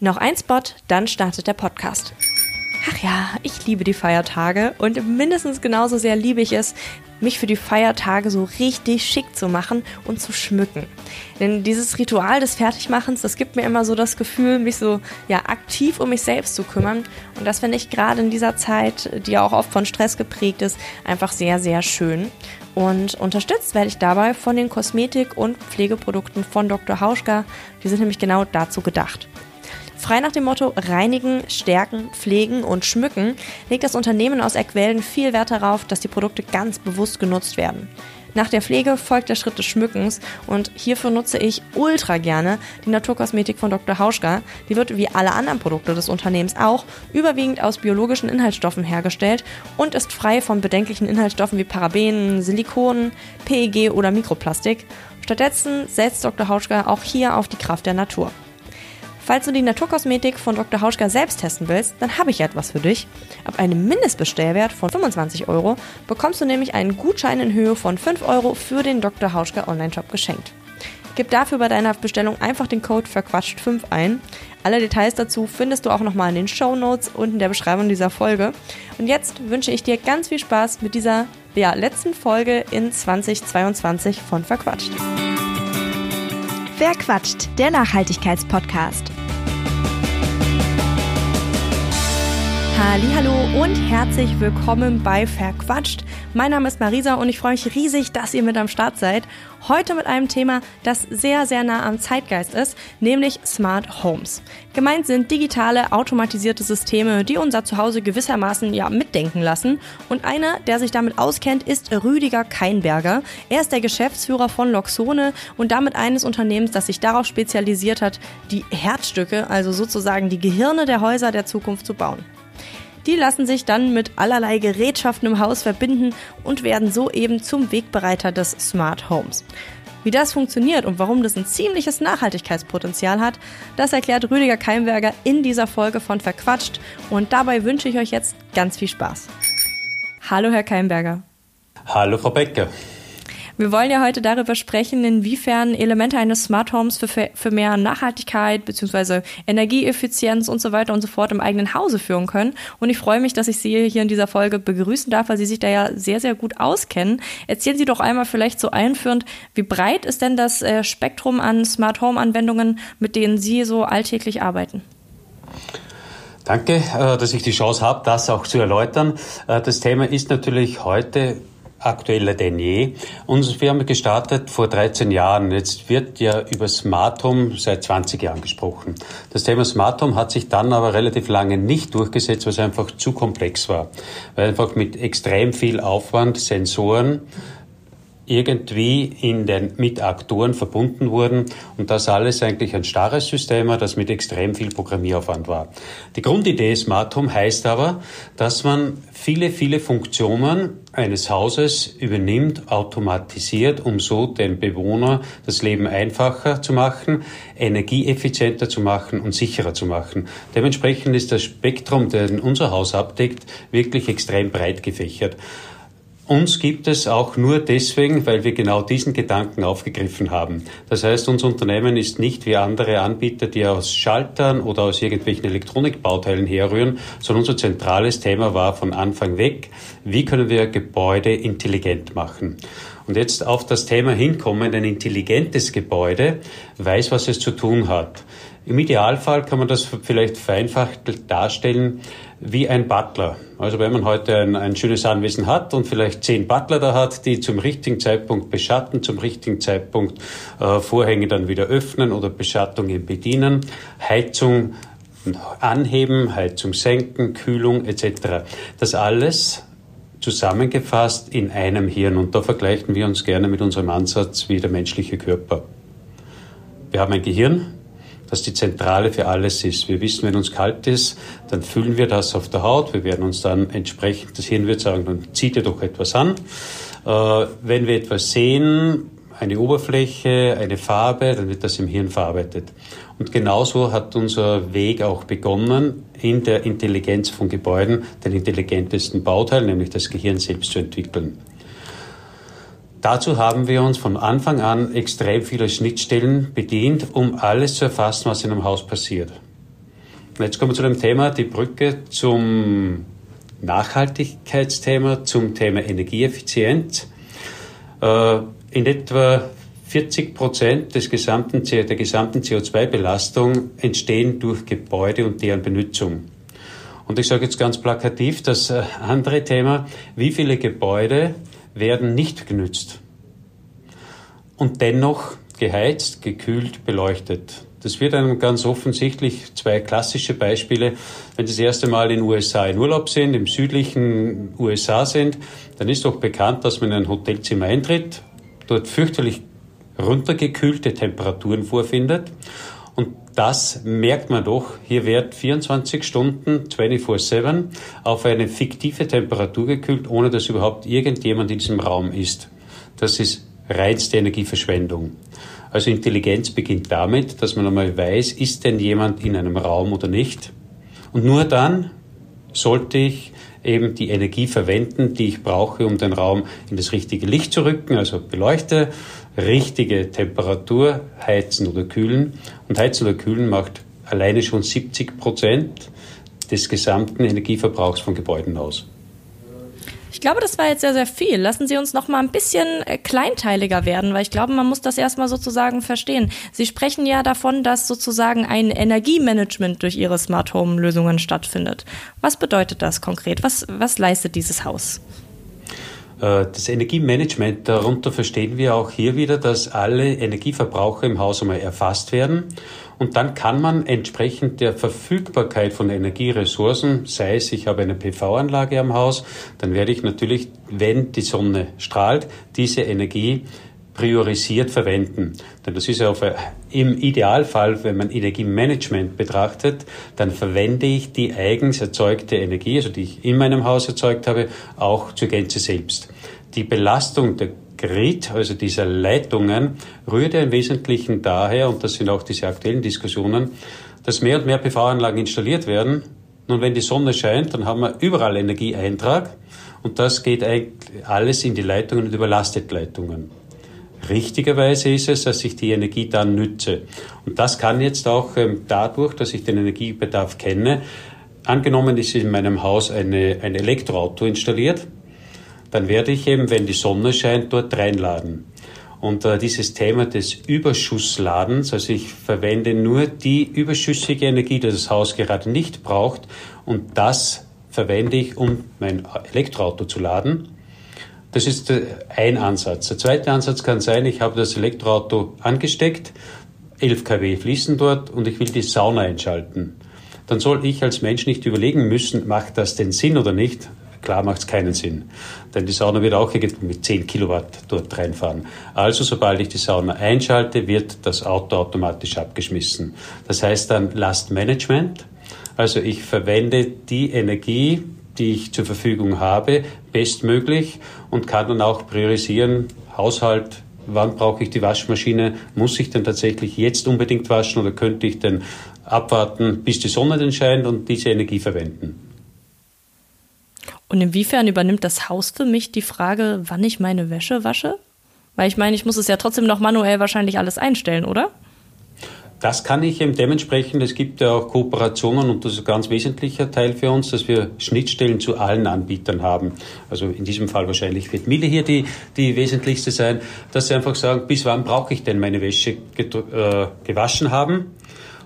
Noch ein Spot, dann startet der Podcast. Ach ja, ich liebe die Feiertage und mindestens genauso sehr liebe ich es, mich für die Feiertage so richtig schick zu machen und zu schmücken. Denn dieses Ritual des Fertigmachens, das gibt mir immer so das Gefühl, mich so ja aktiv um mich selbst zu kümmern. Und das finde ich gerade in dieser Zeit, die ja auch oft von Stress geprägt ist, einfach sehr, sehr schön. Und unterstützt werde ich dabei von den Kosmetik- und Pflegeprodukten von Dr. Hauschka. Die sind nämlich genau dazu gedacht. Frei nach dem Motto Reinigen, Stärken, Pflegen und Schmücken legt das Unternehmen aus Eckwelden viel Wert darauf, dass die Produkte ganz bewusst genutzt werden. Nach der Pflege folgt der Schritt des Schmückens und hierfür nutze ich ultra gerne die Naturkosmetik von Dr. Hauschka. Die wird wie alle anderen Produkte des Unternehmens auch überwiegend aus biologischen Inhaltsstoffen hergestellt und ist frei von bedenklichen Inhaltsstoffen wie Parabenen, Silikonen, PEG oder Mikroplastik. Stattdessen setzt Dr. Hauschka auch hier auf die Kraft der Natur. Falls du die Naturkosmetik von Dr. Hauschka selbst testen willst, dann habe ich etwas für dich. Ab einem Mindestbestellwert von 25 Euro bekommst du nämlich einen Gutschein in Höhe von 5 Euro für den Dr. Hauschka Online-Shop geschenkt. Gib dafür bei deiner Bestellung einfach den Code verquatscht5 ein. Alle Details dazu findest du auch nochmal in den Show Notes und in der Beschreibung dieser Folge. Und jetzt wünsche ich dir ganz viel Spaß mit dieser ja, letzten Folge in 2022 von Verquatscht. Wer quatscht? Der Nachhaltigkeitspodcast. Hallo und herzlich willkommen bei Verquatscht. Mein Name ist Marisa und ich freue mich riesig, dass ihr mit am Start seid. Heute mit einem Thema, das sehr, sehr nah am Zeitgeist ist, nämlich Smart Homes. Gemeint sind digitale, automatisierte Systeme, die unser Zuhause gewissermaßen ja mitdenken lassen. Und einer, der sich damit auskennt, ist Rüdiger Keinberger. Er ist der Geschäftsführer von Loxone und damit eines Unternehmens, das sich darauf spezialisiert hat, die Herzstücke, also sozusagen die Gehirne der Häuser der Zukunft zu bauen. Die lassen sich dann mit allerlei Gerätschaften im Haus verbinden und werden so eben zum Wegbereiter des Smart Homes. Wie das funktioniert und warum das ein ziemliches Nachhaltigkeitspotenzial hat, das erklärt Rüdiger Keimberger in dieser Folge von Verquatscht und dabei wünsche ich euch jetzt ganz viel Spaß. Hallo Herr Keimberger. Hallo Frau Becker. Wir wollen ja heute darüber sprechen, inwiefern Elemente eines Smart Homes für, für mehr Nachhaltigkeit bzw. Energieeffizienz und so weiter und so fort im eigenen Hause führen können. Und ich freue mich, dass ich Sie hier in dieser Folge begrüßen darf, weil Sie sich da ja sehr, sehr gut auskennen. Erzählen Sie doch einmal vielleicht so einführend, wie breit ist denn das äh, Spektrum an Smart Home Anwendungen, mit denen Sie so alltäglich arbeiten? Danke, äh, dass ich die Chance habe, das auch zu erläutern. Äh, das Thema ist natürlich heute aktueller denn je. Unsere Firma gestartet vor 13 Jahren. Jetzt wird ja über Smart Home seit 20 Jahren gesprochen. Das Thema Smart Home hat sich dann aber relativ lange nicht durchgesetzt, weil es einfach zu komplex war. Weil einfach mit extrem viel Aufwand Sensoren irgendwie in den, mit Aktoren verbunden wurden und das alles eigentlich ein starres System war, das mit extrem viel Programmieraufwand war. Die Grundidee Smart Home heißt aber, dass man viele, viele Funktionen eines Hauses übernimmt, automatisiert, um so den Bewohner das Leben einfacher zu machen, energieeffizienter zu machen und sicherer zu machen. Dementsprechend ist das Spektrum, den unser Haus abdeckt, wirklich extrem breit gefächert. Uns gibt es auch nur deswegen, weil wir genau diesen Gedanken aufgegriffen haben. Das heißt, unser Unternehmen ist nicht wie andere Anbieter, die aus Schaltern oder aus irgendwelchen Elektronikbauteilen herrühren, sondern unser zentrales Thema war von Anfang weg, wie können wir Gebäude intelligent machen. Und jetzt auf das Thema hinkommen, ein intelligentes Gebäude weiß, was es zu tun hat. Im Idealfall kann man das vielleicht vereinfacht darstellen wie ein Butler. Also wenn man heute ein, ein, schönes Anwesen hat und vielleicht zehn Butler da hat, die zum richtigen Zeitpunkt beschatten, zum richtigen Zeitpunkt äh, Vorhänge dann wieder öffnen oder Beschattungen bedienen, Heizung anheben, Heizung senken, Kühlung etc. Das alles zusammengefasst in einem Hirn. Und da vergleichen wir uns gerne mit unserem Ansatz wie der menschliche Körper. Wir haben ein Gehirn, das die Zentrale für alles ist. Wir wissen, wenn uns kalt ist, dann fühlen wir das auf der Haut. Wir werden uns dann entsprechend, das Hirn wird sagen, dann zieht ihr doch etwas an. Äh, wenn wir etwas sehen, eine Oberfläche, eine Farbe, dann wird das im Hirn verarbeitet. Und genauso hat unser Weg auch begonnen, in der Intelligenz von Gebäuden den intelligentesten Bauteil, nämlich das Gehirn selbst zu entwickeln. Dazu haben wir uns von Anfang an extrem viele Schnittstellen bedient, um alles zu erfassen, was in einem Haus passiert. Jetzt kommen wir zu dem Thema, die Brücke zum Nachhaltigkeitsthema, zum Thema Energieeffizienz. Äh, in etwa 40 Prozent des gesamten, der gesamten CO2-Belastung entstehen durch Gebäude und deren Benutzung. Und ich sage jetzt ganz plakativ, das äh, andere Thema, wie viele Gebäude werden nicht genützt und dennoch geheizt, gekühlt, beleuchtet. Das wird einem ganz offensichtlich zwei klassische Beispiele. Wenn Sie das erste Mal in USA in Urlaub sind, im südlichen USA sind, dann ist doch bekannt, dass man in ein Hotelzimmer eintritt, dort fürchterlich runtergekühlte Temperaturen vorfindet. Das merkt man doch. Hier wird 24 Stunden 24-7 auf eine fiktive Temperatur gekühlt, ohne dass überhaupt irgendjemand in diesem Raum ist. Das ist reinste Energieverschwendung. Also Intelligenz beginnt damit, dass man einmal weiß, ist denn jemand in einem Raum oder nicht. Und nur dann sollte ich eben die Energie verwenden, die ich brauche, um den Raum in das richtige Licht zu rücken, also beleuchte, richtige Temperatur, heizen oder kühlen. Und heizen oder kühlen macht alleine schon 70 Prozent des gesamten Energieverbrauchs von Gebäuden aus. Ich glaube, das war jetzt sehr, sehr viel. Lassen Sie uns noch mal ein bisschen äh, kleinteiliger werden, weil ich glaube, man muss das erstmal sozusagen verstehen. Sie sprechen ja davon, dass sozusagen ein Energiemanagement durch Ihre Smart Home Lösungen stattfindet. Was bedeutet das konkret? Was, was leistet dieses Haus? Äh, das Energiemanagement, darunter verstehen wir auch hier wieder, dass alle Energieverbraucher im Haus einmal erfasst werden. Und dann kann man entsprechend der Verfügbarkeit von Energieressourcen, sei es, ich habe eine PV-Anlage am Haus, dann werde ich natürlich, wenn die Sonne strahlt, diese Energie priorisiert verwenden. Denn das ist ja auf, im Idealfall, wenn man Energiemanagement betrachtet, dann verwende ich die eigens erzeugte Energie, also die ich in meinem Haus erzeugt habe, auch zur Gänze selbst. Die Belastung der Grid, also dieser Leitungen, rührt ja im Wesentlichen daher, und das sind auch diese aktuellen Diskussionen, dass mehr und mehr PV-Anlagen installiert werden. Nun, wenn die Sonne scheint, dann haben wir überall Energieeintrag und das geht eigentlich alles in die Leitungen und überlastet Leitungen. Richtigerweise ist es, dass ich die Energie dann nütze. Und das kann jetzt auch ähm, dadurch, dass ich den Energiebedarf kenne, angenommen ist in meinem Haus eine, ein Elektroauto installiert, dann werde ich eben, wenn die Sonne scheint, dort reinladen. Und äh, dieses Thema des Überschussladens, also ich verwende nur die überschüssige Energie, die das Haus gerade nicht braucht, und das verwende ich, um mein Elektroauto zu laden. Das ist ein Ansatz. Der zweite Ansatz kann sein, ich habe das Elektroauto angesteckt, 11 kW fließen dort und ich will die Sauna einschalten. Dann soll ich als Mensch nicht überlegen müssen, macht das denn Sinn oder nicht? Klar macht es keinen Sinn, denn die Sauna wird auch mit 10 Kilowatt dort reinfahren. Also sobald ich die Sauna einschalte, wird das Auto automatisch abgeschmissen. Das heißt dann Lastmanagement. Also ich verwende die Energie, die ich zur Verfügung habe, bestmöglich und kann dann auch priorisieren, Haushalt, wann brauche ich die Waschmaschine, muss ich denn tatsächlich jetzt unbedingt waschen oder könnte ich denn abwarten, bis die Sonne denn scheint und diese Energie verwenden. Und inwiefern übernimmt das Haus für mich die Frage, wann ich meine Wäsche wasche? Weil ich meine, ich muss es ja trotzdem noch manuell wahrscheinlich alles einstellen, oder? Das kann ich eben dementsprechend, es gibt ja auch Kooperationen und das ist ein ganz wesentlicher Teil für uns, dass wir Schnittstellen zu allen Anbietern haben. Also in diesem Fall wahrscheinlich wird Miele hier die, die wesentlichste sein, dass sie einfach sagen, bis wann brauche ich denn meine Wäsche äh, gewaschen haben?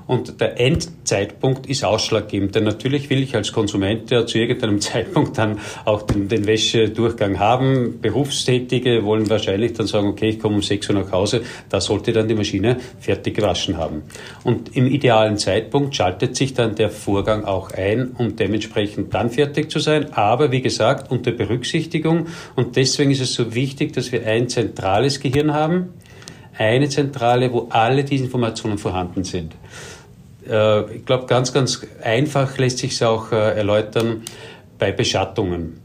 Und der Endzeitpunkt ist ausschlaggebend. Denn natürlich will ich als Konsument ja zu irgendeinem Zeitpunkt dann auch den, den Wäschedurchgang haben. Berufstätige wollen wahrscheinlich dann sagen, okay, ich komme um 6 Uhr nach Hause, da sollte dann die Maschine fertig gewaschen haben. Und im idealen Zeitpunkt schaltet sich dann der Vorgang auch ein, um dementsprechend dann fertig zu sein. Aber wie gesagt, unter Berücksichtigung. Und deswegen ist es so wichtig, dass wir ein zentrales Gehirn haben, eine Zentrale, wo alle diese Informationen vorhanden sind. Äh, ich glaube, ganz, ganz einfach lässt sich es auch äh, erläutern bei Beschattungen.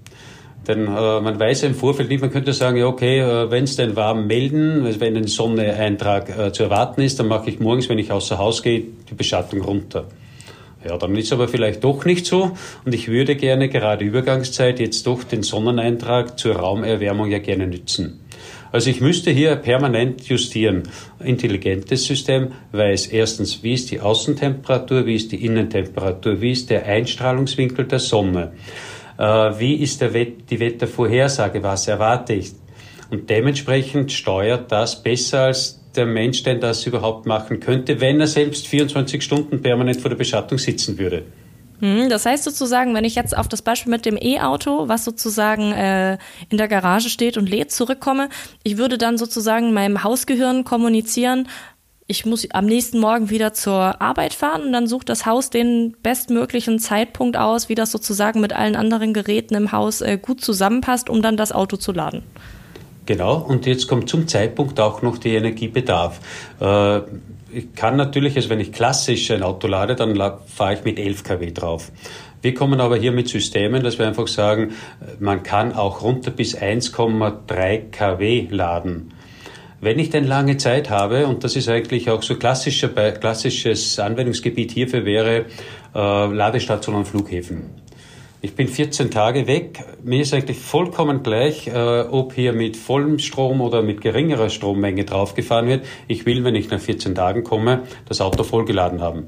Denn äh, man weiß im Vorfeld nicht, man könnte sagen, ja okay, äh, wenn es denn warm melden, wenn ein Sonneeintrag äh, zu erwarten ist, dann mache ich morgens, wenn ich außer Haus gehe, die Beschattung runter. Ja, dann ist aber vielleicht doch nicht so und ich würde gerne gerade Übergangszeit jetzt doch den Sonneneintrag zur Raumerwärmung ja gerne nützen. Also ich müsste hier permanent justieren. Intelligentes System weiß erstens, wie ist die Außentemperatur, wie ist die Innentemperatur, wie ist der Einstrahlungswinkel der Sonne, äh, wie ist Wett die Wettervorhersage, was erwarte ich. Und dementsprechend steuert das besser als der Mensch denn das überhaupt machen könnte, wenn er selbst 24 Stunden permanent vor der Beschattung sitzen würde. Hm, das heißt sozusagen, wenn ich jetzt auf das Beispiel mit dem E-Auto, was sozusagen äh, in der Garage steht und lädt, zurückkomme, ich würde dann sozusagen meinem Hausgehirn kommunizieren, ich muss am nächsten Morgen wieder zur Arbeit fahren und dann sucht das Haus den bestmöglichen Zeitpunkt aus, wie das sozusagen mit allen anderen Geräten im Haus äh, gut zusammenpasst, um dann das Auto zu laden. Genau, und jetzt kommt zum Zeitpunkt auch noch die Energiebedarf. Äh, ich kann natürlich, also wenn ich klassisch ein Auto lade, dann fahre ich mit 11 kW drauf. Wir kommen aber hier mit Systemen, dass wir einfach sagen, man kann auch runter bis 1,3 kW laden. Wenn ich denn lange Zeit habe, und das ist eigentlich auch so klassisches Anwendungsgebiet hierfür wäre äh, Ladestationen und Flughäfen. Ich bin 14 Tage weg. Mir ist eigentlich vollkommen gleich, äh, ob hier mit vollem Strom oder mit geringerer Strommenge draufgefahren wird. Ich will, wenn ich nach 14 Tagen komme, das Auto vollgeladen haben.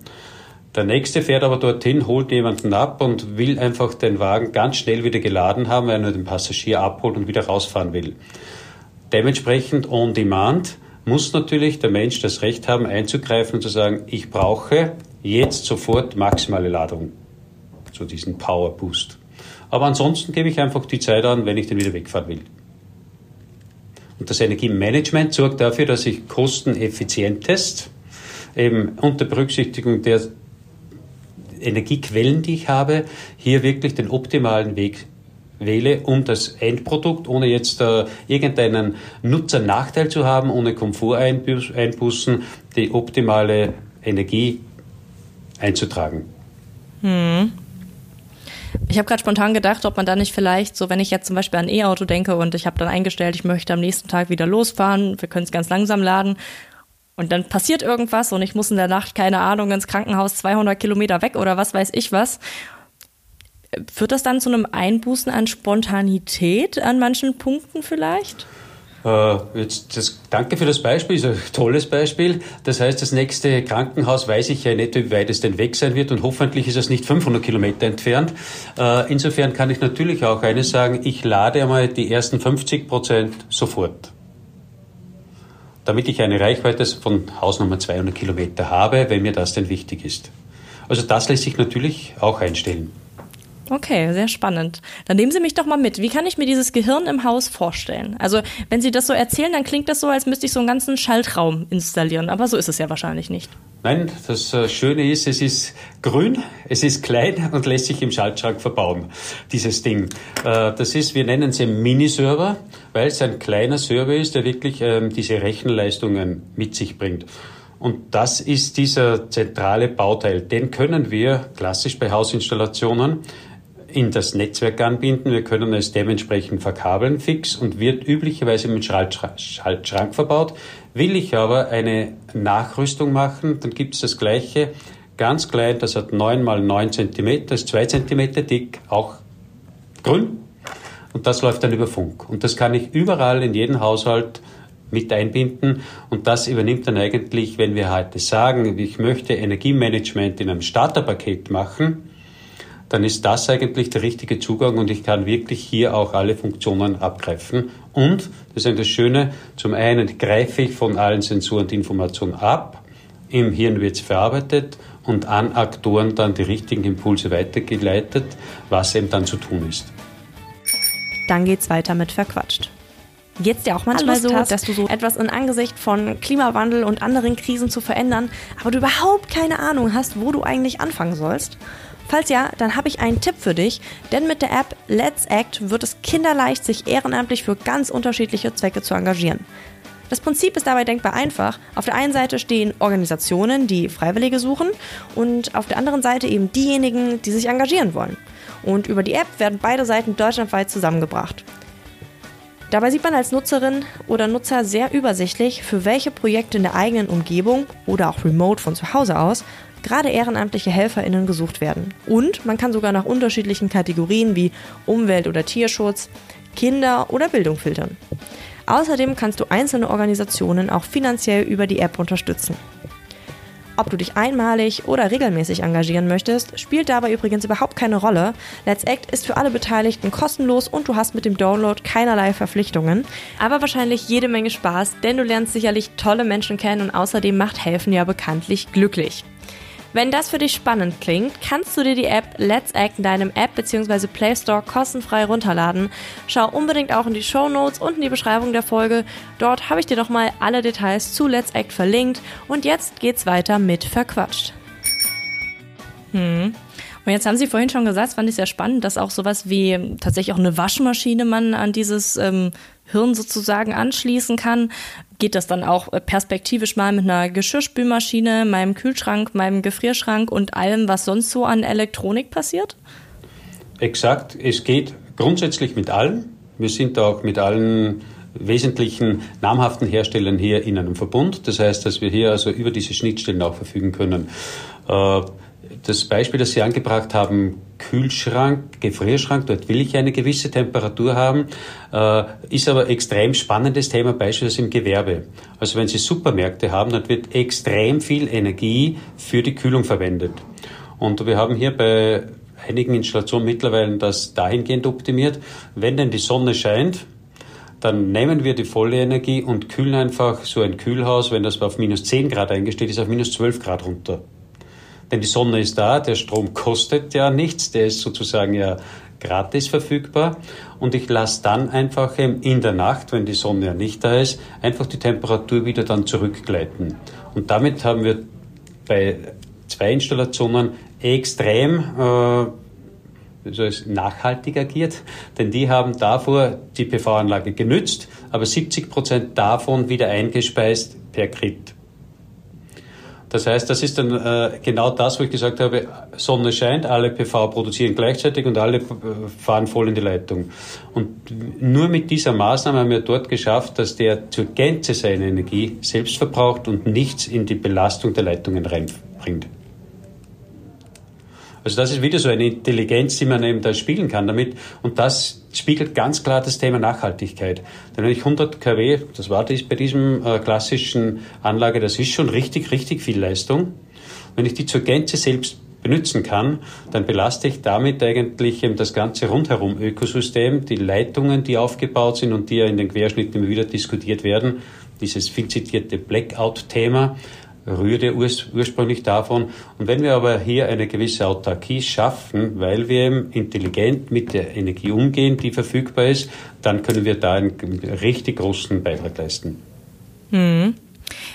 Der nächste fährt aber dorthin, holt jemanden ab und will einfach den Wagen ganz schnell wieder geladen haben, weil er nur den Passagier abholt und wieder rausfahren will. Dementsprechend on demand muss natürlich der Mensch das Recht haben, einzugreifen und zu sagen, ich brauche jetzt sofort maximale Ladung so diesen Power Boost. Aber ansonsten gebe ich einfach die Zeit an, wenn ich den wieder wegfahren will. Und das Energiemanagement sorgt dafür, dass ich kosteneffizientest, eben unter Berücksichtigung der Energiequellen, die ich habe, hier wirklich den optimalen Weg wähle, um das Endprodukt, ohne jetzt äh, irgendeinen Nutzernachteil zu haben, ohne Komforteinbußen, die optimale Energie einzutragen. Hm. Ich habe gerade spontan gedacht, ob man da nicht vielleicht, so wenn ich jetzt zum Beispiel an E-Auto denke und ich habe dann eingestellt, ich möchte am nächsten Tag wieder losfahren, wir können es ganz langsam laden und dann passiert irgendwas und ich muss in der Nacht, keine Ahnung, ins Krankenhaus 200 Kilometer weg oder was weiß ich was. Führt das dann zu einem Einbußen an Spontanität an manchen Punkten vielleicht? Äh, jetzt das, danke für das Beispiel, ist ein tolles Beispiel. Das heißt, das nächste Krankenhaus weiß ich ja nicht, wie weit es denn weg sein wird und hoffentlich ist es nicht 500 Kilometer entfernt. Äh, insofern kann ich natürlich auch eines sagen, ich lade einmal die ersten 50 Prozent sofort. Damit ich eine Reichweite von Hausnummer 200 Kilometer habe, wenn mir das denn wichtig ist. Also das lässt sich natürlich auch einstellen. Okay, sehr spannend. Dann nehmen Sie mich doch mal mit. Wie kann ich mir dieses Gehirn im Haus vorstellen? Also, wenn Sie das so erzählen, dann klingt das so, als müsste ich so einen ganzen Schaltraum installieren. Aber so ist es ja wahrscheinlich nicht. Nein, das äh, Schöne ist, es ist grün, es ist klein und lässt sich im Schaltschrank verbauen, dieses Ding. Äh, das ist, wir nennen es einen Miniserver, weil es ein kleiner Server ist, der wirklich ähm, diese Rechenleistungen mit sich bringt. Und das ist dieser zentrale Bauteil. Den können wir klassisch bei Hausinstallationen in das Netzwerk anbinden. Wir können es dementsprechend verkabeln fix und wird üblicherweise mit Schaltschrank verbaut. Will ich aber eine Nachrüstung machen, dann gibt es das gleiche, ganz klein, das hat 9 mal 9 cm, ist 2 cm dick, auch grün. Und das läuft dann über Funk. Und das kann ich überall in jedem Haushalt mit einbinden. Und das übernimmt dann eigentlich, wenn wir heute sagen, ich möchte Energiemanagement in einem Starterpaket machen, dann ist das eigentlich der richtige Zugang und ich kann wirklich hier auch alle Funktionen abgreifen. Und, das ist das Schöne, zum einen greife ich von allen Sensoren die Information ab, im Hirn wird es verarbeitet und an Aktoren dann die richtigen Impulse weitergeleitet, was eben dann zu tun ist. Dann geht's weiter mit verquatscht. Geht's dir auch manchmal so, hast, dass du so etwas in Angesicht von Klimawandel und anderen Krisen zu verändern, aber du überhaupt keine Ahnung hast, wo du eigentlich anfangen sollst? Falls ja, dann habe ich einen Tipp für dich, denn mit der App Let's Act wird es kinderleicht, sich ehrenamtlich für ganz unterschiedliche Zwecke zu engagieren. Das Prinzip ist dabei denkbar einfach. Auf der einen Seite stehen Organisationen, die Freiwillige suchen und auf der anderen Seite eben diejenigen, die sich engagieren wollen. Und über die App werden beide Seiten deutschlandweit zusammengebracht. Dabei sieht man als Nutzerin oder Nutzer sehr übersichtlich, für welche Projekte in der eigenen Umgebung oder auch remote von zu Hause aus gerade ehrenamtliche HelferInnen gesucht werden. Und man kann sogar nach unterschiedlichen Kategorien wie Umwelt- oder Tierschutz, Kinder oder Bildung filtern. Außerdem kannst du einzelne Organisationen auch finanziell über die App unterstützen. Ob du dich einmalig oder regelmäßig engagieren möchtest, spielt dabei übrigens überhaupt keine Rolle. Let's Act ist für alle Beteiligten kostenlos und du hast mit dem Download keinerlei Verpflichtungen. Aber wahrscheinlich jede Menge Spaß, denn du lernst sicherlich tolle Menschen kennen und außerdem macht Helfen ja bekanntlich glücklich. Wenn das für dich spannend klingt, kannst du dir die App Let's Act in deinem App bzw. Play Store kostenfrei runterladen. Schau unbedingt auch in die Show Notes und in die Beschreibung der Folge. Dort habe ich dir nochmal alle Details zu Let's Act verlinkt. Und jetzt geht's weiter mit Verquatscht. Hm. Und jetzt haben Sie vorhin schon gesagt, fand ich sehr spannend, dass auch sowas wie tatsächlich auch eine Waschmaschine man an dieses ähm, Hirn sozusagen anschließen kann. Geht das dann auch äh, perspektivisch mal mit einer Geschirrspülmaschine, meinem Kühlschrank, meinem Gefrierschrank und allem, was sonst so an Elektronik passiert? Exakt. Es geht grundsätzlich mit allem. Wir sind auch mit allen wesentlichen namhaften Herstellern hier in einem Verbund. Das heißt, dass wir hier also über diese Schnittstellen auch verfügen können. Das Beispiel, das Sie angebracht haben, Kühlschrank, Gefrierschrank, dort will ich eine gewisse Temperatur haben, äh, ist aber extrem spannendes Thema, beispielsweise im Gewerbe. Also wenn Sie Supermärkte haben, dann wird extrem viel Energie für die Kühlung verwendet. Und wir haben hier bei einigen Installationen mittlerweile das dahingehend optimiert, wenn denn die Sonne scheint, dann nehmen wir die volle Energie und kühlen einfach so ein Kühlhaus, wenn das auf minus 10 Grad eingestellt ist, auf minus 12 Grad runter. Denn die Sonne ist da, der Strom kostet ja nichts, der ist sozusagen ja gratis verfügbar und ich lasse dann einfach in der Nacht, wenn die Sonne ja nicht da ist, einfach die Temperatur wieder dann zurückgleiten. Und damit haben wir bei zwei Installationen extrem äh, so ist nachhaltig agiert, denn die haben davor die PV-Anlage genützt, aber 70 Prozent davon wieder eingespeist per Grid. Das heißt, das ist dann äh, genau das, wo ich gesagt habe, Sonne scheint, alle PV produzieren gleichzeitig und alle äh, fahren voll in die Leitung. Und nur mit dieser Maßnahme haben wir dort geschafft, dass der zur Gänze seine Energie selbst verbraucht und nichts in die Belastung der Leitungen reinbringt. Also das ist wieder so eine Intelligenz, die man eben da spielen kann damit. Und das spiegelt ganz klar das Thema Nachhaltigkeit. Denn wenn ich 100 kW, das war das bei diesem äh, klassischen Anlage, das ist schon richtig, richtig viel Leistung. Wenn ich die zur Gänze selbst benutzen kann, dann belaste ich damit eigentlich eben das ganze rundherum Ökosystem, die Leitungen, die aufgebaut sind und die ja in den Querschnitten immer wieder diskutiert werden, dieses viel zitierte Blackout-Thema, rührte urs ursprünglich davon. Und wenn wir aber hier eine gewisse Autarkie schaffen, weil wir eben intelligent mit der Energie umgehen, die verfügbar ist, dann können wir da einen richtig großen Beitrag leisten. Hm.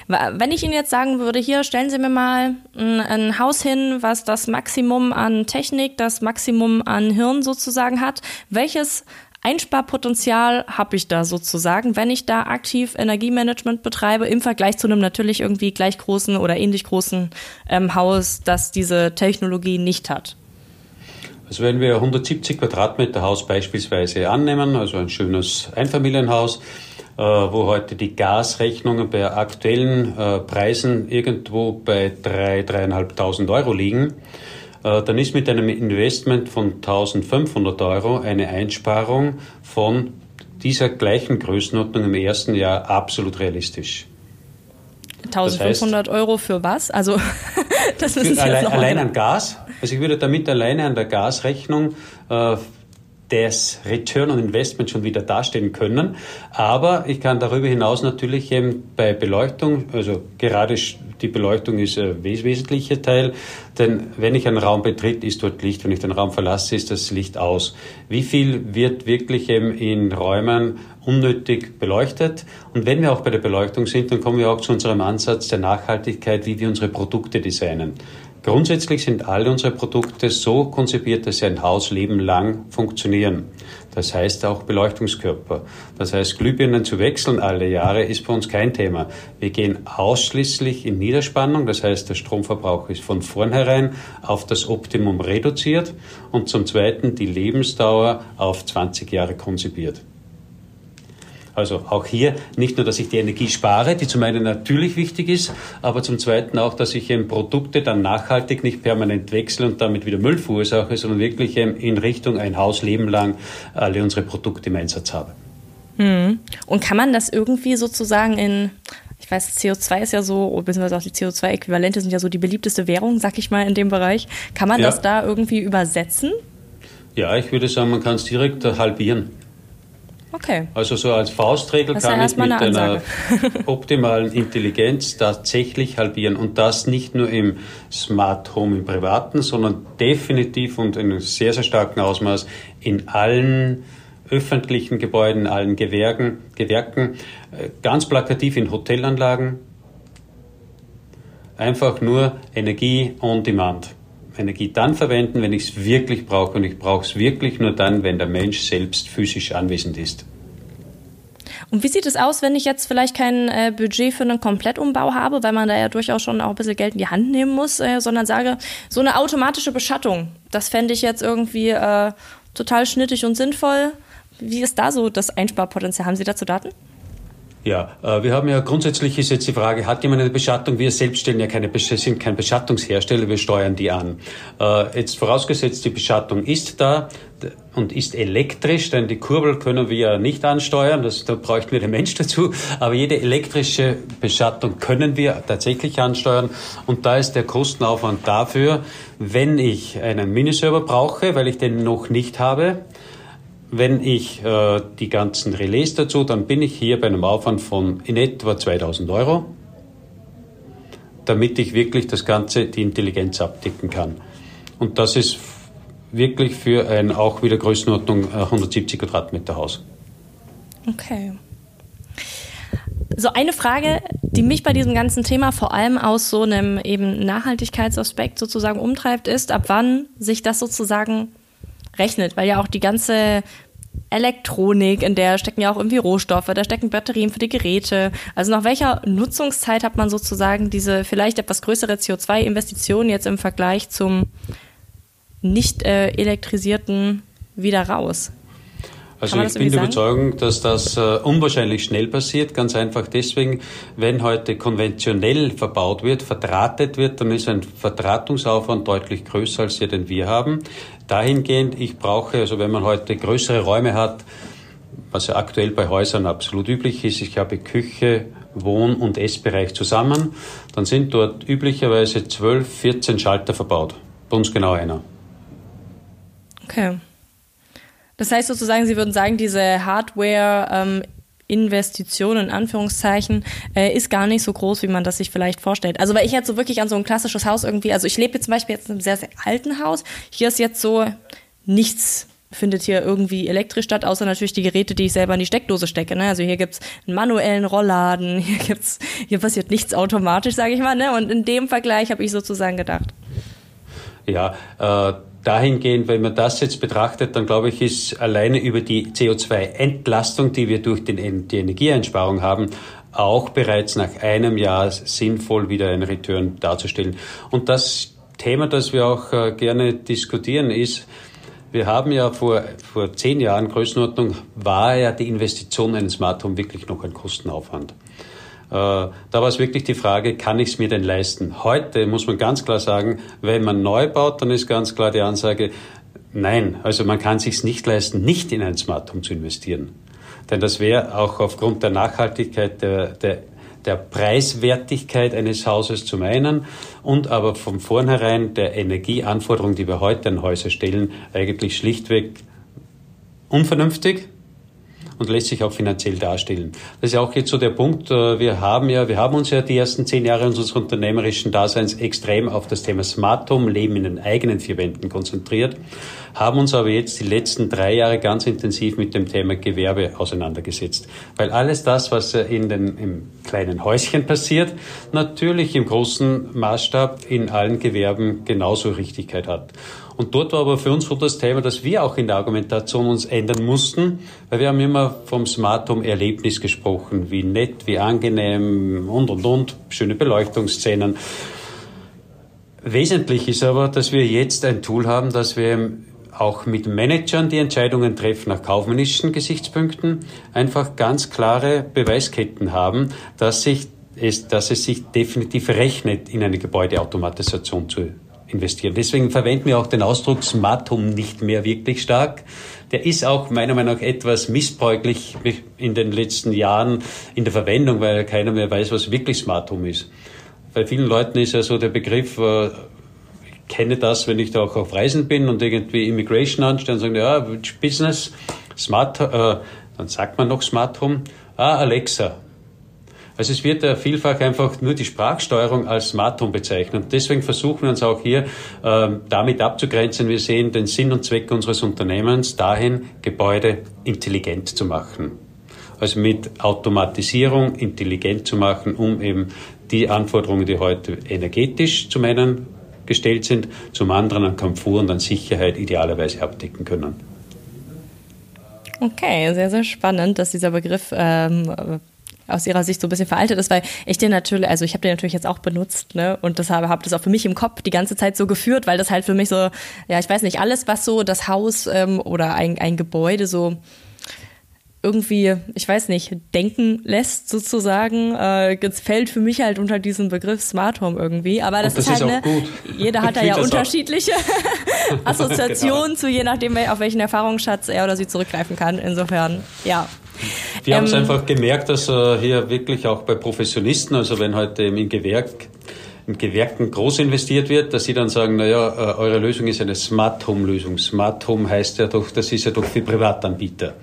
Wenn ich Ihnen jetzt sagen würde, hier stellen Sie mir mal ein, ein, Haus hin, was das Maximum an Technik, das Maximum an Hirn sozusagen hat, welches Einsparpotenzial habe ich da sozusagen, wenn ich da aktiv Energiemanagement betreibe, im Vergleich zu einem natürlich irgendwie gleich großen oder ähnlich großen ähm, Haus, das diese Technologie nicht hat? Also wenn wir 170 Quadratmeter Haus beispielsweise annehmen, also ein schönes Einfamilienhaus, äh, wo heute die Gasrechnungen bei aktuellen äh, Preisen irgendwo bei 3.000, 3.500 Euro liegen, dann ist mit einem Investment von 1500 Euro eine Einsparung von dieser gleichen Größenordnung im ersten Jahr absolut realistisch. 1500 das heißt, Euro für was? Also das ist allein, allein an Gas. Also ich würde damit alleine an der Gasrechnung äh, das Return on Investment schon wieder darstellen können. Aber ich kann darüber hinaus natürlich eben bei Beleuchtung, also gerade die Beleuchtung ist ein wesentlicher Teil, denn wenn ich einen Raum betritt, ist dort Licht. Wenn ich den Raum verlasse, ist das Licht aus. Wie viel wird wirklich eben in Räumen unnötig beleuchtet? Und wenn wir auch bei der Beleuchtung sind, dann kommen wir auch zu unserem Ansatz der Nachhaltigkeit, wie wir unsere Produkte designen. Grundsätzlich sind alle unsere Produkte so konzipiert, dass sie ein Hausleben lang funktionieren. Das heißt auch Beleuchtungskörper. Das heißt, Glühbirnen zu wechseln alle Jahre ist bei uns kein Thema. Wir gehen ausschließlich in Niederspannung. Das heißt, der Stromverbrauch ist von vornherein auf das Optimum reduziert und zum Zweiten die Lebensdauer auf 20 Jahre konzipiert. Also auch hier nicht nur, dass ich die Energie spare, die zum einen natürlich wichtig ist, aber zum zweiten auch, dass ich eben Produkte dann nachhaltig nicht permanent wechsle und damit wieder Müll verursache, sondern wirklich in Richtung ein Haus leben lang alle unsere Produkte im Einsatz habe. Hm. Und kann man das irgendwie sozusagen in, ich weiß, CO2 ist ja so, beziehungsweise auch die CO2-Äquivalente sind ja so die beliebteste Währung, sag ich mal, in dem Bereich. Kann man ja. das da irgendwie übersetzen? Ja, ich würde sagen, man kann es direkt halbieren. Okay. Also so als Faustregel kann ich mit einer optimalen Intelligenz tatsächlich halbieren. Und das nicht nur im Smart Home im Privaten, sondern definitiv und in einem sehr, sehr starken Ausmaß in allen öffentlichen Gebäuden, allen Gewerken, Gewerken äh, ganz plakativ in Hotelanlagen. Einfach nur Energie on Demand. Energie dann verwenden, wenn ich es wirklich brauche. Und ich brauche es wirklich nur dann, wenn der Mensch selbst physisch anwesend ist. Und wie sieht es aus, wenn ich jetzt vielleicht kein äh, Budget für einen Komplettumbau habe, weil man da ja durchaus schon auch ein bisschen Geld in die Hand nehmen muss, äh, sondern sage, so eine automatische Beschattung, das fände ich jetzt irgendwie äh, total schnittig und sinnvoll. Wie ist da so das Einsparpotenzial? Haben Sie dazu Daten? Ja, äh, wir haben ja grundsätzlich ist jetzt die Frage, hat jemand eine Beschattung? Wir selbst stellen ja keine, sind kein Beschattungshersteller, wir steuern die an. Äh, jetzt vorausgesetzt, die Beschattung ist da und ist elektrisch, denn die Kurbel können wir ja nicht ansteuern, das, da bräuchten wir den Mensch dazu, aber jede elektrische Beschattung können wir tatsächlich ansteuern und da ist der Kostenaufwand dafür, wenn ich einen Miniserver brauche, weil ich den noch nicht habe, wenn ich äh, die ganzen Relais dazu, dann bin ich hier bei einem Aufwand von in etwa 2000 Euro, damit ich wirklich das Ganze, die Intelligenz abdecken kann. Und das ist wirklich für ein auch wieder Größenordnung 170 äh, Quadratmeter Haus. Okay. So eine Frage, die mich bei diesem ganzen Thema vor allem aus so einem eben Nachhaltigkeitsaspekt sozusagen umtreibt, ist, ab wann sich das sozusagen rechnet, weil ja auch die ganze Elektronik, in der stecken ja auch irgendwie Rohstoffe, da stecken Batterien für die Geräte. Also nach welcher Nutzungszeit hat man sozusagen diese vielleicht etwas größere CO2-Investition jetzt im Vergleich zum nicht äh, elektrisierten wieder raus? Also ich bin der Überzeugung, dass das äh, unwahrscheinlich schnell passiert. Ganz einfach deswegen, wenn heute konventionell verbaut wird, verdrahtet wird, dann ist ein Verdrahtungsaufwand deutlich größer als der, den wir haben. Dahingehend, ich brauche, also wenn man heute größere Räume hat, was ja aktuell bei Häusern absolut üblich ist, ich habe Küche, Wohn- und Essbereich zusammen, dann sind dort üblicherweise 12, 14 Schalter verbaut. Bei uns genau einer. Okay. Das heißt sozusagen, Sie würden sagen, diese Hardware ähm, Investition in Anführungszeichen äh, ist gar nicht so groß, wie man das sich vielleicht vorstellt. Also weil ich jetzt so wirklich an so ein klassisches Haus irgendwie, also ich lebe jetzt zum Beispiel jetzt in einem sehr, sehr alten Haus. Hier ist jetzt so nichts findet hier irgendwie elektrisch statt, außer natürlich die Geräte, die ich selber in die Steckdose stecke. Ne? Also hier gibt's einen manuellen Rollladen, hier gibt's, hier passiert nichts automatisch, sage ich mal. Ne? Und in dem Vergleich habe ich sozusagen gedacht. Ja, äh dahingehend, wenn man das jetzt betrachtet, dann glaube ich, ist alleine über die CO2-Entlastung, die wir durch den, die Energieeinsparung haben, auch bereits nach einem Jahr sinnvoll wieder einen Return darzustellen. Und das Thema, das wir auch äh, gerne diskutieren, ist, wir haben ja vor, vor zehn Jahren Größenordnung, war ja die Investition in ein Smart Home wirklich noch ein Kostenaufwand. Äh, da war es wirklich die Frage, kann ich es mir denn leisten? Heute muss man ganz klar sagen, wenn man neu baut, dann ist ganz klar die Ansage, nein, also man kann es sich nicht leisten, nicht in ein Smart Home zu investieren. Denn das wäre auch aufgrund der Nachhaltigkeit der, der der Preiswertigkeit eines Hauses zum einen und aber von vornherein der Energieanforderungen, die wir heute an Häuser stellen, eigentlich schlichtweg unvernünftig und lässt sich auch finanziell darstellen. Das ist auch jetzt so der Punkt. Äh, wir haben ja, wir haben uns ja die ersten zehn Jahre unseres unternehmerischen Daseins extrem auf das Thema Smart Home, Leben in den eigenen vier Wänden konzentriert, haben uns aber jetzt die letzten drei Jahre ganz intensiv mit dem Thema Gewerbe auseinandergesetzt. Weil alles das, was in den, im kleinen Häuschen passiert, natürlich im großen Maßstab in allen Gewerben genauso Richtigkeit hat. Und dort war aber für uns so das Thema, dass wir auch in der Argumentation uns ändern mussten, weil wir haben immer vom Smart Home Erlebnis gesprochen, wie nett, wie angenehm und, und, und, schöne Beleuchtungsszenen. Wesentlich ist aber, dass wir jetzt ein Tool haben, dass wir auch mit Managern, die Entscheidungen treffen nach kaufmännischen Gesichtspunkten, einfach ganz klare Beweisketten haben, dass sich es, dass es sich definitiv rechnet, in eine Gebäudeautomatisation zu investieren. Deswegen verwenden wir auch den Ausdruck Smart Home nicht mehr wirklich stark. Der ist auch meiner Meinung nach etwas missbräuchlich in den letzten Jahren in der Verwendung, weil keiner mehr weiß, was wirklich Smart Home ist. Bei vielen Leuten ist ja so der Begriff, äh, kenne das, wenn ich da auch auf Reisen bin und irgendwie Immigration anstelle und sagen, ja, Business, Smart, äh, dann sagt man noch Smart Home, ah, Alexa, also es wird ja vielfach einfach nur die Sprachsteuerung als Smart Home bezeichnet. Und deswegen versuchen wir uns auch hier äh, damit abzugrenzen. Wir sehen den Sinn und Zweck unseres Unternehmens dahin, Gebäude intelligent zu machen. Also mit Automatisierung intelligent zu machen, um eben die Anforderungen, die heute energetisch zum einen gestellt sind, zum anderen an Komfort und an Sicherheit idealerweise abdecken können. Okay, sehr, sehr spannend, dass dieser Begriff ähm, aus ihrer Sicht so ein bisschen veraltet ist, weil ich den natürlich, also ich habe den natürlich jetzt auch benutzt, ne, und das habe, habe das auch für mich im Kopf die ganze Zeit so geführt, weil das halt für mich so, ja, ich weiß nicht, alles, was so das Haus ähm, oder ein, ein Gebäude so irgendwie, ich weiß nicht, denken lässt sozusagen, äh, jetzt fällt für mich halt unter diesen Begriff Smart Home irgendwie. Aber das, das ist halt, ist ne, jeder hat da ja unterschiedliche Assoziationen genau. zu, je nachdem, auf welchen Erfahrungsschatz er oder sie zurückgreifen kann. Insofern, ja, wir ähm, haben es einfach gemerkt, dass äh, hier wirklich auch bei Professionisten, also wenn heute im Gewerk in Gewerken groß investiert wird, dass sie dann sagen, naja, äh, eure Lösung ist eine Smart Home Lösung. Smart Home heißt ja doch, das ist ja doch für Privatanbieter.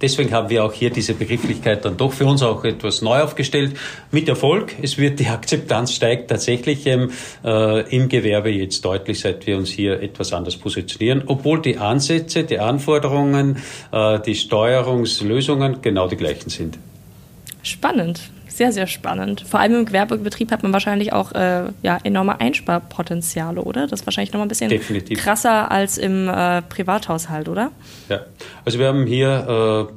Deswegen haben wir auch hier diese Begrifflichkeit dann doch für uns auch etwas neu aufgestellt. Mit Erfolg. Es wird die Akzeptanz steigt tatsächlich ähm, äh, im Gewerbe jetzt deutlich, seit wir uns hier etwas anders positionieren, obwohl die Ansätze, die Anforderungen, äh, die Steuerungslösungen genau die gleichen sind. Spannend sehr, sehr spannend. Vor allem im Gewerbebetrieb hat man wahrscheinlich auch äh, ja, enorme Einsparpotenziale, oder? Das ist wahrscheinlich noch mal ein bisschen Definitiv. krasser als im äh, Privathaushalt, oder? Ja, also wir haben hier,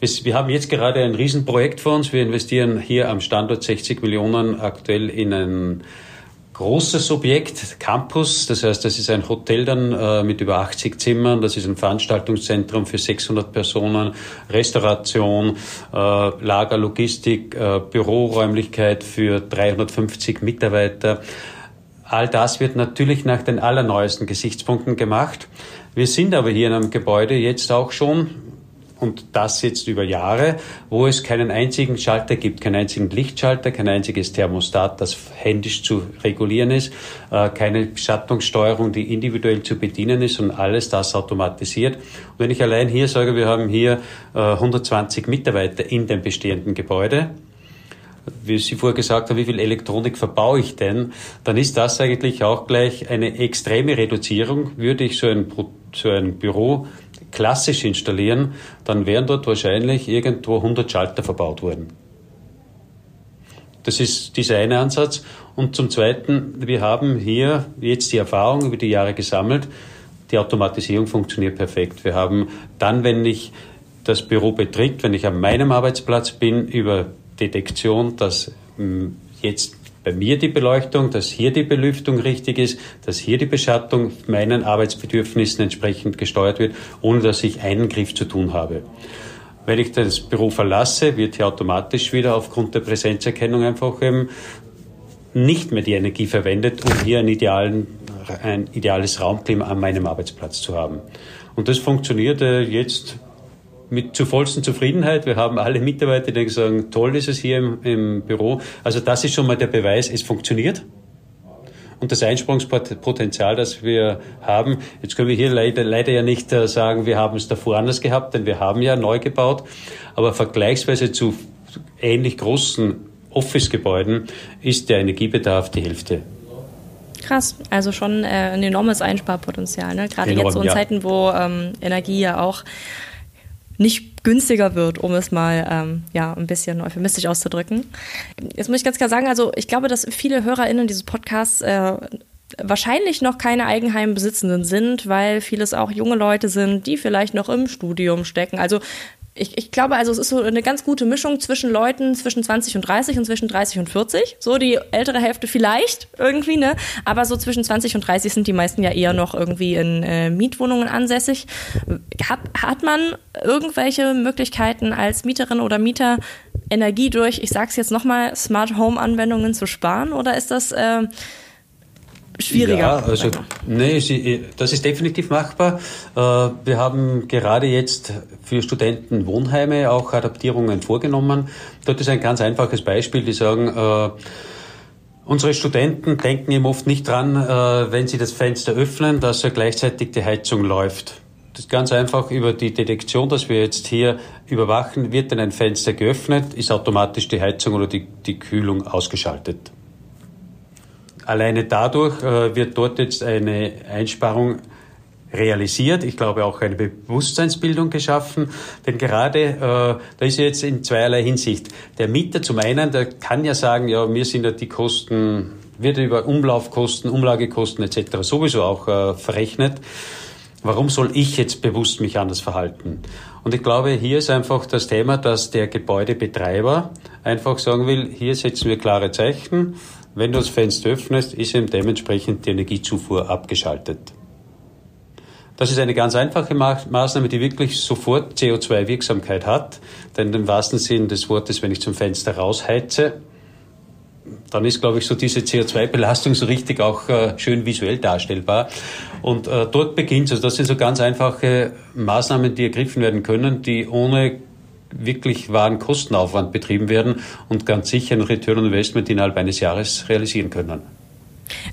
äh, wir haben jetzt gerade ein Riesenprojekt vor uns. Wir investieren hier am Standort 60 Millionen aktuell in ein großes Objekt, Campus. Das heißt, das ist ein Hotel dann äh, mit über 80 Zimmern. Das ist ein Veranstaltungszentrum für 600 Personen, Restauration, äh, Lager, Logistik, äh, Büroräumlichkeit für 350 Mitarbeiter. All das wird natürlich nach den allerneuesten Gesichtspunkten gemacht. Wir sind aber hier in einem Gebäude jetzt auch schon und das jetzt über Jahre, wo es keinen einzigen Schalter gibt, keinen einzigen Lichtschalter, kein einziges Thermostat, das händisch zu regulieren ist, äh, keine Beschattungssteuerung, die individuell zu bedienen ist und alles das automatisiert. Und wenn ich allein hier sage, wir haben hier 120 äh, Mitarbeiter in dem bestehenden Gebäude, wie Sie vorher gesagt haben, wie viel Elektronik verbaue ich denn, dann ist das eigentlich auch gleich eine extreme Reduzierung. Würde ich so ein, so ein Büro klassisch installieren, dann wären dort wahrscheinlich irgendwo 100 Schalter verbaut worden. Das ist dieser eine Ansatz. Und zum Zweiten, wir haben hier jetzt die Erfahrung über die Jahre gesammelt, die Automatisierung funktioniert perfekt. Wir haben dann, wenn ich das Büro betritt, wenn ich an meinem Arbeitsplatz bin, über Detektion, dass hm, jetzt bei mir die Beleuchtung, dass hier die Belüftung richtig ist, dass hier die Beschattung meinen Arbeitsbedürfnissen entsprechend gesteuert wird, ohne dass ich einen Griff zu tun habe. Wenn ich das Büro verlasse, wird hier automatisch wieder aufgrund der Präsenzerkennung einfach eben nicht mehr die Energie verwendet, um hier einen idealen, ein ideales Raumklima an meinem Arbeitsplatz zu haben. Und das funktioniert äh, jetzt mit zur vollsten Zufriedenheit. Wir haben alle Mitarbeiter, die sagen, toll ist es hier im, im Büro. Also das ist schon mal der Beweis, es funktioniert. Und das Einsprungspotenzial, das wir haben, jetzt können wir hier leider, leider ja nicht äh, sagen, wir haben es davor anders gehabt, denn wir haben ja neu gebaut, aber vergleichsweise zu ähnlich großen Office-Gebäuden ist der Energiebedarf die Hälfte. Krass, also schon äh, ein enormes Einsparpotenzial, ne? gerade Enorm, jetzt so in ja. Zeiten, wo ähm, Energie ja auch nicht günstiger wird, um es mal ähm, ja ein bisschen euphemistisch auszudrücken. Jetzt muss ich ganz klar sagen, also ich glaube, dass viele HörerInnen dieses Podcasts äh, wahrscheinlich noch keine Eigenheimbesitzenden sind, weil vieles auch junge Leute sind, die vielleicht noch im Studium stecken. Also ich, ich glaube, also es ist so eine ganz gute Mischung zwischen Leuten zwischen 20 und 30 und zwischen 30 und 40. So die ältere Hälfte vielleicht irgendwie, ne? Aber so zwischen 20 und 30 sind die meisten ja eher noch irgendwie in äh, Mietwohnungen ansässig. Hat, hat man irgendwelche Möglichkeiten als Mieterin oder Mieter Energie durch, ich sag's jetzt nochmal, Smart Home Anwendungen zu sparen? Oder ist das äh, schwieriger. Ja, also nee, das ist definitiv machbar. Äh, wir haben gerade jetzt für Studenten Wohnheime auch Adaptierungen vorgenommen. Dort ist ein ganz einfaches Beispiel, die sagen, äh, Unsere Studenten denken eben oft nicht dran, äh, wenn sie das Fenster öffnen, dass ja gleichzeitig die Heizung läuft. Das ist ganz einfach über die Detektion, dass wir jetzt hier überwachen, wird denn ein Fenster geöffnet, ist automatisch die Heizung oder die, die Kühlung ausgeschaltet. Alleine dadurch äh, wird dort jetzt eine Einsparung realisiert. Ich glaube auch eine Bewusstseinsbildung geschaffen, denn gerade äh, da ist jetzt in zweierlei Hinsicht. Der Mieter zum einen, der kann ja sagen, ja, mir sind ja die Kosten, wird über Umlaufkosten, Umlagekosten etc. sowieso auch äh, verrechnet. Warum soll ich jetzt bewusst mich anders verhalten? Und ich glaube, hier ist einfach das Thema, dass der Gebäudebetreiber einfach sagen will, hier setzen wir klare Zeichen. Wenn du das Fenster öffnest, ist eben dementsprechend die Energiezufuhr abgeschaltet. Das ist eine ganz einfache Maßnahme, die wirklich sofort CO2-Wirksamkeit hat. Denn im wahrsten Sinn des Wortes, wenn ich zum Fenster rausheize, dann ist, glaube ich, so diese CO2-Belastung so richtig auch äh, schön visuell darstellbar. Und äh, dort beginnt es. Also das sind so ganz einfache Maßnahmen, die ergriffen werden können, die ohne wirklich wahren Kostenaufwand betrieben werden und ganz sicher ein Return on Investment innerhalb eines Jahres realisieren können.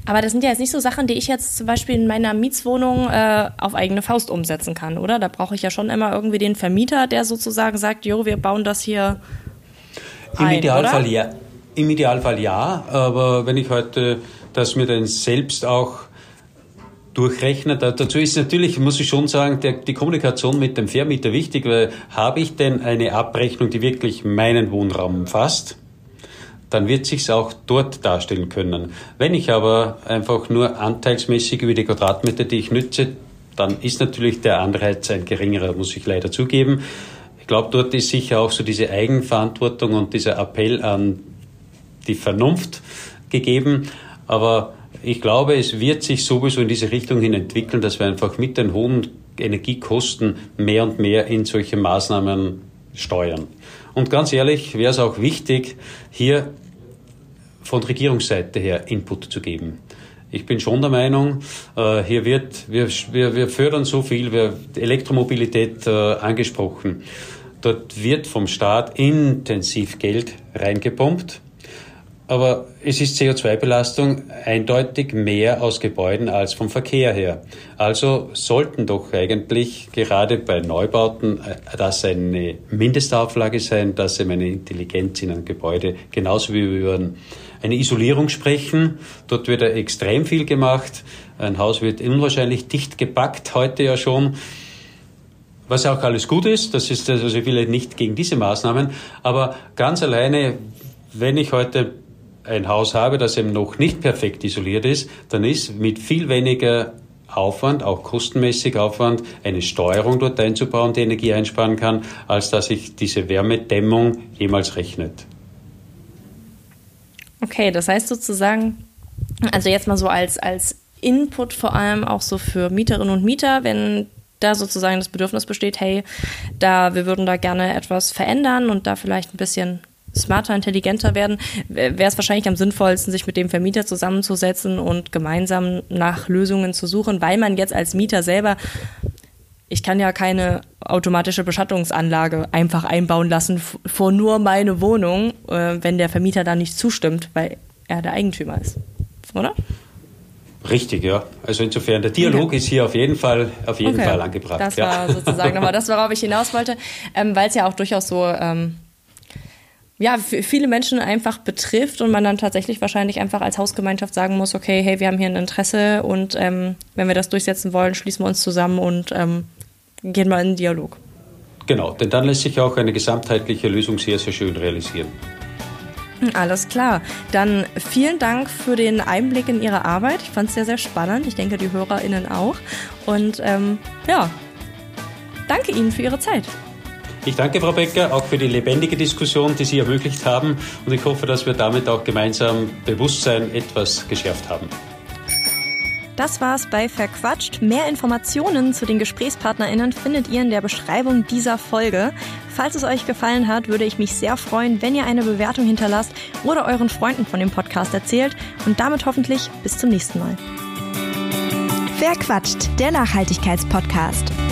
Aber das sind ja jetzt nicht so Sachen, die ich jetzt zum Beispiel in meiner Mietswohnung äh, auf eigene Faust umsetzen kann, oder? Da brauche ich ja schon immer irgendwie den Vermieter, der sozusagen sagt, jo, wir bauen das hier Im ein, Idealfall oder? ja. Im Idealfall ja, aber wenn ich heute das mir dann selbst auch durchrechne, dazu ist natürlich, muss ich schon sagen, der, die Kommunikation mit dem Vermieter wichtig, weil habe ich denn eine Abrechnung, die wirklich meinen Wohnraum umfasst? dann wird sich's auch dort darstellen können. Wenn ich aber einfach nur anteilsmäßig über die Quadratmeter, die ich nütze, dann ist natürlich der Anreiz ein geringerer, muss ich leider zugeben. Ich glaube, dort ist sicher auch so diese Eigenverantwortung und dieser Appell an die Vernunft gegeben. Aber ich glaube, es wird sich sowieso in diese Richtung hin entwickeln, dass wir einfach mit den hohen Energiekosten mehr und mehr in solche Maßnahmen steuern. Und ganz ehrlich wäre es auch wichtig, hier von Regierungsseite her Input zu geben. Ich bin schon der Meinung, äh, hier wird, wir, wir, wir fördern so viel, wir Elektromobilität äh, angesprochen. Dort wird vom Staat intensiv Geld reingepumpt. Aber es ist CO2-Belastung eindeutig mehr aus Gebäuden als vom Verkehr her. Also sollten doch eigentlich gerade bei Neubauten äh, das eine Mindestauflage sein, dass eben eine Intelligenz in einem Gebäude, genauso wie über eine Isolierung sprechen. Dort wird ja extrem viel gemacht. Ein Haus wird unwahrscheinlich dicht gepackt, heute ja schon. Was auch alles gut ist, das ist also ich will nicht gegen diese Maßnahmen, aber ganz alleine, wenn ich heute ein Haus habe, das eben noch nicht perfekt isoliert ist, dann ist mit viel weniger Aufwand, auch kostenmäßig Aufwand, eine Steuerung dort einzubauen, die Energie einsparen kann, als dass sich diese Wärmedämmung jemals rechnet. Okay, das heißt sozusagen, also jetzt mal so als, als Input vor allem auch so für Mieterinnen und Mieter, wenn da sozusagen das Bedürfnis besteht, hey, da wir würden da gerne etwas verändern und da vielleicht ein bisschen smarter, intelligenter werden, wäre es wahrscheinlich am sinnvollsten, sich mit dem Vermieter zusammenzusetzen und gemeinsam nach Lösungen zu suchen, weil man jetzt als Mieter selber ich kann ja keine automatische Beschattungsanlage einfach einbauen lassen vor nur meine Wohnung, äh, wenn der Vermieter da nicht zustimmt, weil er der Eigentümer ist. Oder? Richtig, ja. Also insofern, der Dialog okay. ist hier auf jeden Fall, auf jeden okay. Fall angebracht. Das ja. war sozusagen nochmal das, worauf ich hinaus wollte, ähm, weil es ja auch durchaus so, ähm, ja, viele Menschen einfach betrifft und man dann tatsächlich wahrscheinlich einfach als Hausgemeinschaft sagen muss, okay, hey, wir haben hier ein Interesse und ähm, wenn wir das durchsetzen wollen, schließen wir uns zusammen und ähm, gehen wir in den Dialog. Genau, denn dann lässt sich auch eine gesamtheitliche Lösung sehr, sehr schön realisieren. Alles klar. Dann vielen Dank für den Einblick in Ihre Arbeit. Ich fand es sehr, sehr spannend. Ich denke, die HörerInnen auch. Und ähm, ja, danke Ihnen für Ihre Zeit. Ich danke Frau Becker auch für die lebendige Diskussion, die Sie ermöglicht haben. Und ich hoffe, dass wir damit auch gemeinsam Bewusstsein etwas geschärft haben. Das war's bei Verquatscht. Mehr Informationen zu den GesprächspartnerInnen findet ihr in der Beschreibung dieser Folge. Falls es euch gefallen hat, würde ich mich sehr freuen, wenn ihr eine Bewertung hinterlasst oder euren Freunden von dem Podcast erzählt. Und damit hoffentlich bis zum nächsten Mal. Verquatscht, der Nachhaltigkeitspodcast.